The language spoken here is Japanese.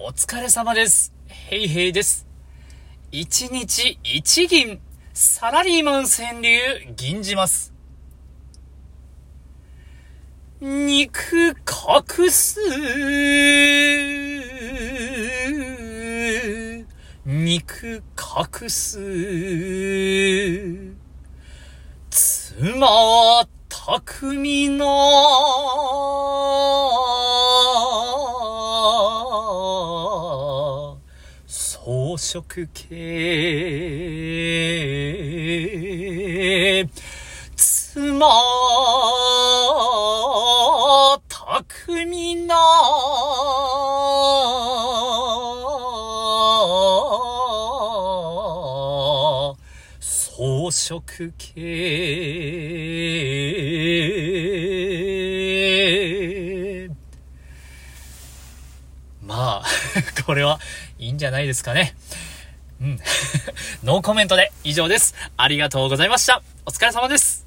お疲れ様です。ヘイヘイです。一日一銀、サラリーマン川柳、銀じます。肉隠す。肉隠す。妻は巧み装飾系妻巧みな。装飾系まあ、これはいいんじゃないですかね。うん。ノーコメントで以上です。ありがとうございました。お疲れ様です。